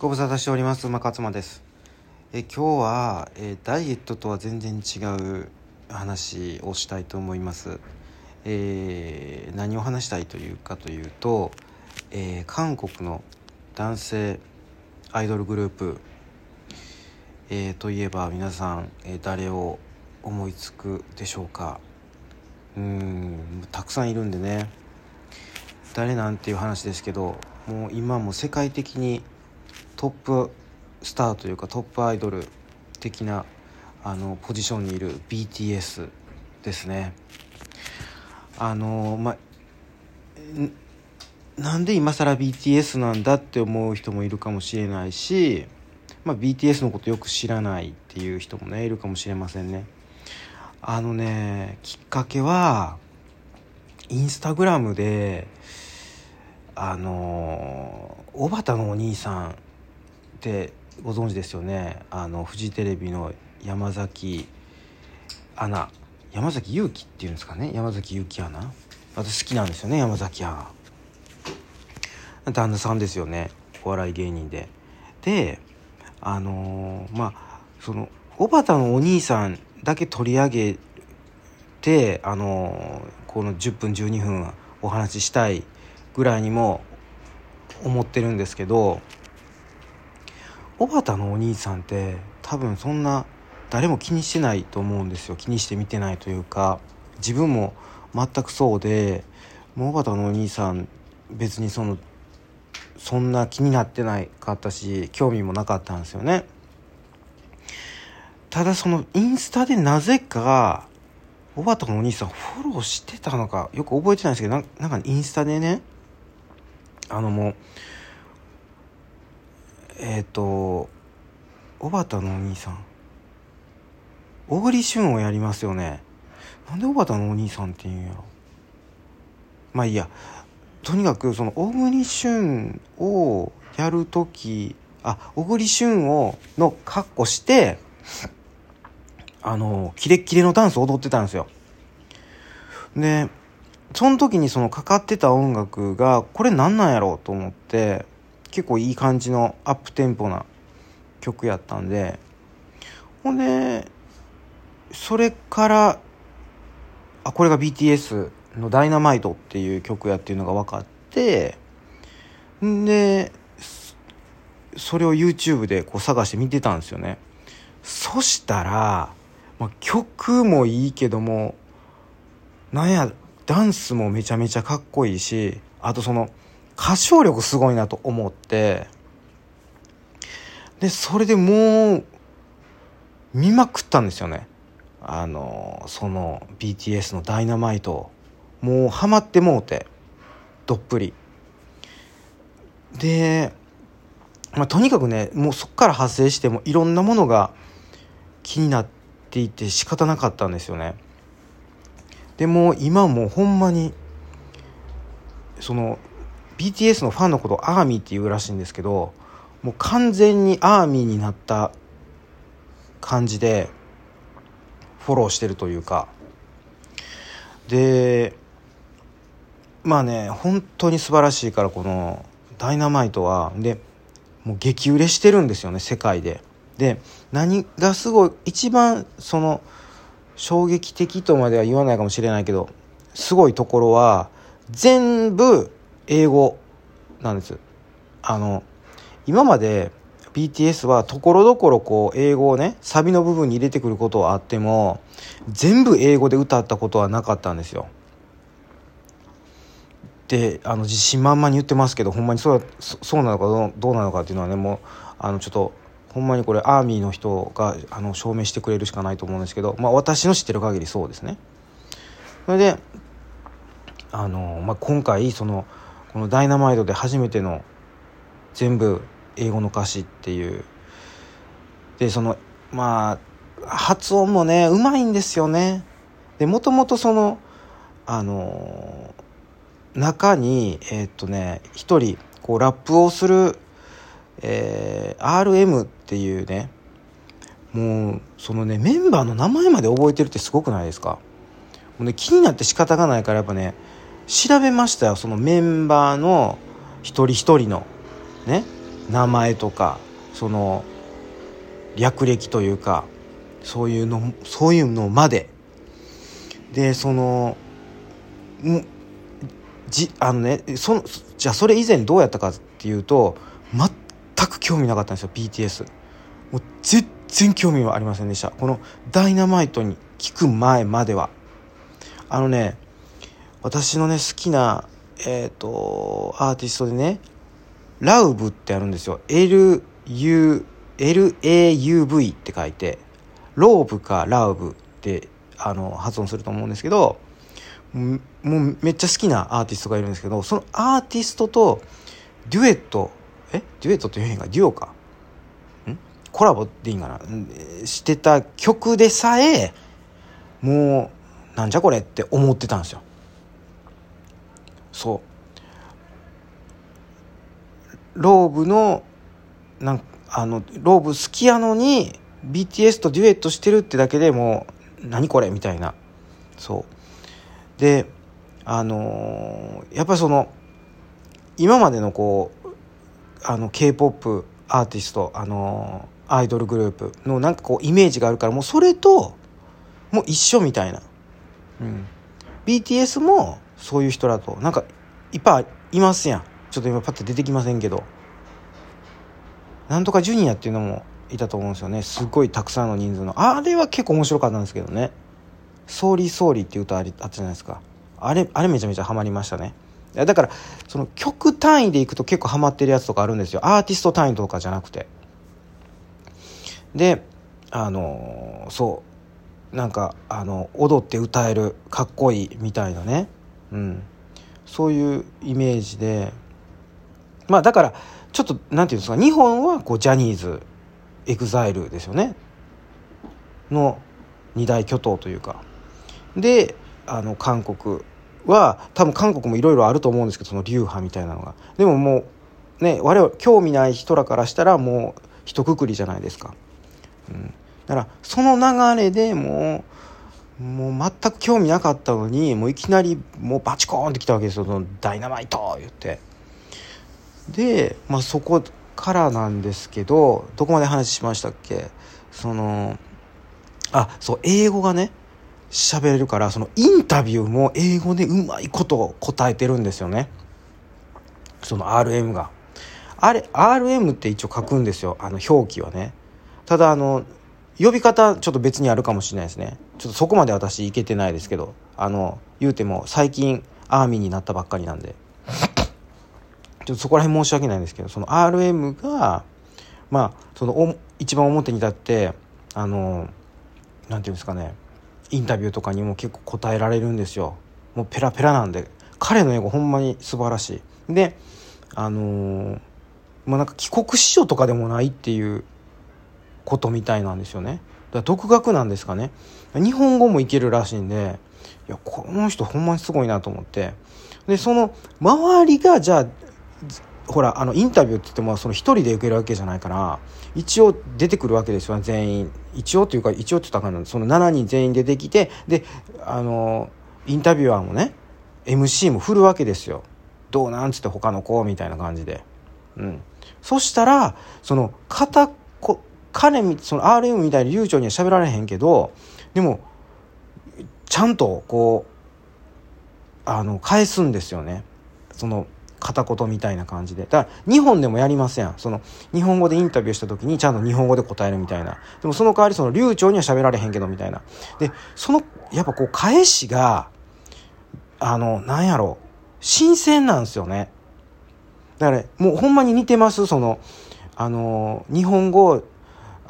ご無沙汰しております馬勝間です。え今日はえダイエットとは全然違う話をしたいと思います、えー何を話したいというかというと、えー韓国の男性アイドルグループ、えーといえば皆さん、え誰を思いつくでしょうか。うんたくさんいるんでね。誰なんていう話ですけどもう今も世界的にトップスターというかトップアイドル的なあのポジションにいる BTS ですね。あのまんなんで今更 BTS なんだって思う人もいるかもしれないし、まあ、BTS のことよく知らないっていう人もねいるかもしれませんね。あのねきっかけはインスタグラムであの小畑のお兄さんってご存知ですよね。あのフジテレビの山崎アナ。山崎勇輝っていうんですかね。山崎勇輝アナ。私好きなんですよね山崎アナ。旦那さんですよね。お笑い芸人で。であのーまあその小畑のお兄さんだけ取り上げてあのーこの10分12分お話ししたいぐらいにも思ってるんですけど小畑のお兄さんって多分そんな誰も気にしてないと思うんですよ。気にして見てないというか自分も全くそうでもう小畑のお兄さん別にそのそんな気になってないかったし興味もなかったんですよね。ただそのインスタでなぜか小畑のお兄さんフォローしてたのかよく覚えてないんですけどなんかインスタでねあのもうえっ、と小畑のお兄さん。小栗旬をやりますよね。なんで小畑のお兄さんって言うんやろ。まあいいや。とにかくその小栗旬をやる時あ小栗旬をの格好してあのキレッキレのダンス踊ってたんですよ。でその時にそのかかってた音楽がこれなんなんやろうと思って結構いい感じのアップテンポな曲やったんでほんでそれからあこれが BTS の「ダイナマイト」っていう曲やっていうのが分かってんでそれを YouTube でこう探して見てたんですよね。そしたら、まあ、曲もいいけどもなんやダンスもめちゃめちゃかっこいいしあとその歌唱力すごいなと思ってでそれでもう見まくったんですよね。あのその BTS の「ダイナマイト」もうハマってもうてどっぷり。で、まあ、とにかくねもうそっから派生してもいろんなものが気になっていて仕方なかったんですよね。でも今もうほんまにその BTS のファンのことをアーミーっていうらしいんですけどもう完全にアーミーになった感じでフォローしてるというかでまあね本当に素晴らしいからこの「ダイナマイトは」でもう激売れしてるんですよね世界で。で何がすごい一番その衝撃的とまでは言わないかもしれないけどすごいところは全部英語なんです。あの今まで BTS はところどころこう英語をねサビの部分に入れてくることはあっても全部英語で歌ったことはなかったんですよ。であの自信満々に言ってますけどほんまにそうそうなのかどうどうなのかっていうのはねもうあのちょっとほんまにこれアーミーの人があの証明してくれるしかないと思うんですけど、まあ、私の知ってる限りそうですね。それであの、まあ、今回そのこの「ダイナマイト」で初めての全部英語の歌詞っていう。でそのまあ発音もねうまいんですよね。でもともとそのあの中にえーっとね一人こうラップをする、えー RM っていうねもうそのねメンバーの名前まで覚えてるってすごくないですか？もう、ね、気になって仕方がないからやっぱね調べましたよ。そのメンバーの一人一人のね名前とかその略歴というかそういうのそういうのまで。でそのじあのねそのじゃあそれ以前どうやったかっていうと全く興味なかったんですよ BTS もう全然興味はありませんでした。この「ダイナマイトに聞く前までは。あのね私のね好きなえっ、ー、とアーティストでねラウブってあるんですよ。LU LAUV って書いてローブかラウブってあの発音すると思うんですけどもうめっちゃ好きなアーティストがいるんですけどそのアーティストとデュエットえ？デュエットって言うへんか？デュオか？ん？コラボでいいんかな？してた曲でさえもうなんじゃこれって思ってたんですよ。そう。ローブのなんあのローブ好きやのに BTS とデュエットしてるってだけでもう何これみたいな。そう。であのー、やっぱりその今までのこうあの k p o p アーティストあのー、アイドルグループのなんかこうイメージがあるからもうそれともう一緒みたいな、うん、BTS もそういう人だと。なんかいっぱいいますやん。ちょっと今パッと出てきませんけど。なんとかジュニアっていうのもいたと思うんですよね。すごいたくさんの人数の。あれは結構面白かったんですけどね「 Sorry Sorry」っていう歌あったじゃないですか。あれあれめちゃめちゃハマりましたね。だからその曲単位でいくと結構ハマってるやつとかあるんですよ。アーティスト単位とかじゃなくて。であのそう。なんかあの踊って歌えるかっこいいみたいなね。うん。そういうイメージでまあだからちょっとなんていうんですか日本はこうジャニーズ EXILE ですよね。の二大巨頭というか。であの韓国は多分韓国もいろいろあると思うんですけどその流派みたいなのが。でももうね我々興味ない人らからしたらもう一括りじゃないですか、うん、だからその流れでもうもう全く興味なかったのにもういきなりもうバチコーンってきたわけですよ「そのダイナマイト!」言って。で、まあ、そこからなんですけどどこまで話しましたっけ？そのあそう英語がね喋れるからそのインタビューも英語でうまいこと答えてるんですよね。その RM が。あれ RM って一応書くんですよ。あの表記はね。ただあの呼び方ちょっと別にあるかもしれないですね。ちょっとそこまで私いけてないですけど。あの言うても最近アーミーになったばっかりなんで。ちょっとそこら辺申し訳ないんですけどその RM がまあその一番表に立ってあのなんていうんですかね。インタビューとかにも結構答えられるんですよ。もうペラペラなんで。彼の英語ほんまに素晴らしい。であのー、まあなんか帰国子女とかでもないっていうことみたいなんですよね。だから独学なんですかね。日本語もいけるらしいんでいやこの人ほんまにすごいなと思って。でその周りがじゃあほらあのインタビューって言ってもその1人で受けるわけじゃないから一応出てくるわけですよね全員。一応っていうか一応って言ったかその7人全員出てきてであのインタビュアーもね MC も振るわけですよ。どうなんつって他の子みたいな感じで。うん。そしたらその片こ彼みその RM みたいに流暢には喋られへんけどでもちゃんとこうあの返すんですよね。その片言みたいな感じで。だから日本でもやりますやん。その日本語でインタビューした時にちゃんと日本語で答えるみたいな。でもその代わりその流暢には喋られへんけどみたいな。でそのやっぱこう返しがあのなんやろ。新鮮なんですよね。だからもうほんまに似てます。そのあの日本語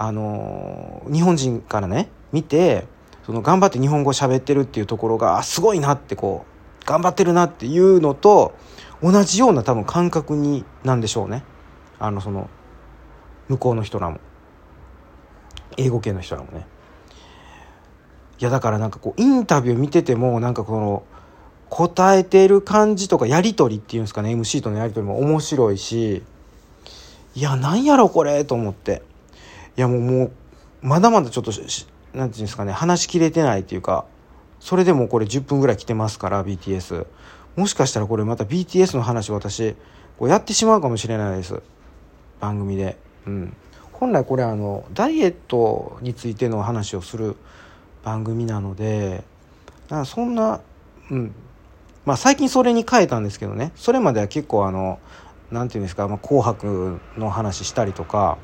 あの日本人からね見てその頑張って日本語喋ってるっていうところがすごいなってこう頑張ってるなっていうのと同じような多分感覚になんでしょうね。あのその向こうの人らも。英語系の人らもね。いやだからなんかこうインタビュー見ててもなんかこの答えてる感じとかやり取りっていうんですかね MC とのやり取りも面白いしいやなんやろこれと思って。やもうもうまだまだちょっと何て言うんですかね話しきれてないっていうかそれでもこれ10分ぐらい来てますから BTS もしかしたらこれまた BTS の話私こうやってしまうかもしれないです。番組で、うん、本来これあのダイエットについての話をする番組なのでかそんな、うん。まあ、最近それに変えたんですけどね。それまでは結構あの何て言うんですか、まあ、紅白の話したりとか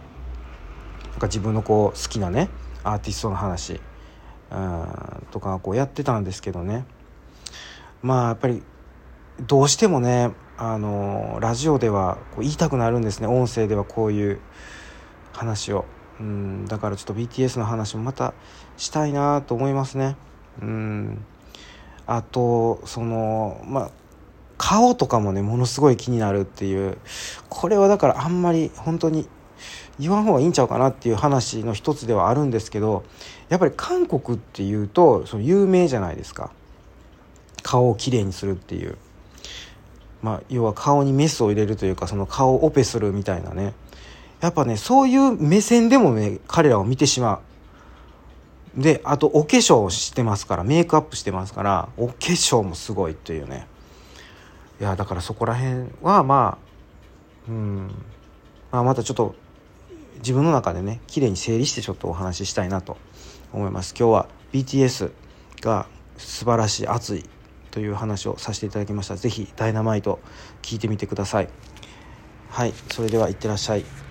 なんか自分のこう好きなねアーティストの話うんとかこうやってたんですけどね。まあやっぱりどうしてもねあのラジオではこう言いたくなるんですね。音声ではこういう話を。うんだからちょっと BTS の話もまたしたいなと思いますね。うん。あとそのまあ顔とかもねものすごい気になるっていう。これはだからあんまり本当に言わん方がいいんちゃうかなっていう話の一つではあるんですけどやっぱり韓国っていうとその有名じゃないですか。顔をきれいにするっていう。まあ要は顔にメスを入れるというかその顔をオペするみたいなね。やっぱねそういう目線でもね彼らを見てしまう。であとお化粧してますからメイクアップしてますからお化粧もすごいというね。いやだからそこら辺はまあうん。まあまたちょっと自分の中でね綺麗に整理してちょっとお話ししたいなと思います。今日は BTS が素晴らしい熱いという話をさせていただきました。是非ダイナマイト聞いてみてください。はいそれではいってらっしゃい。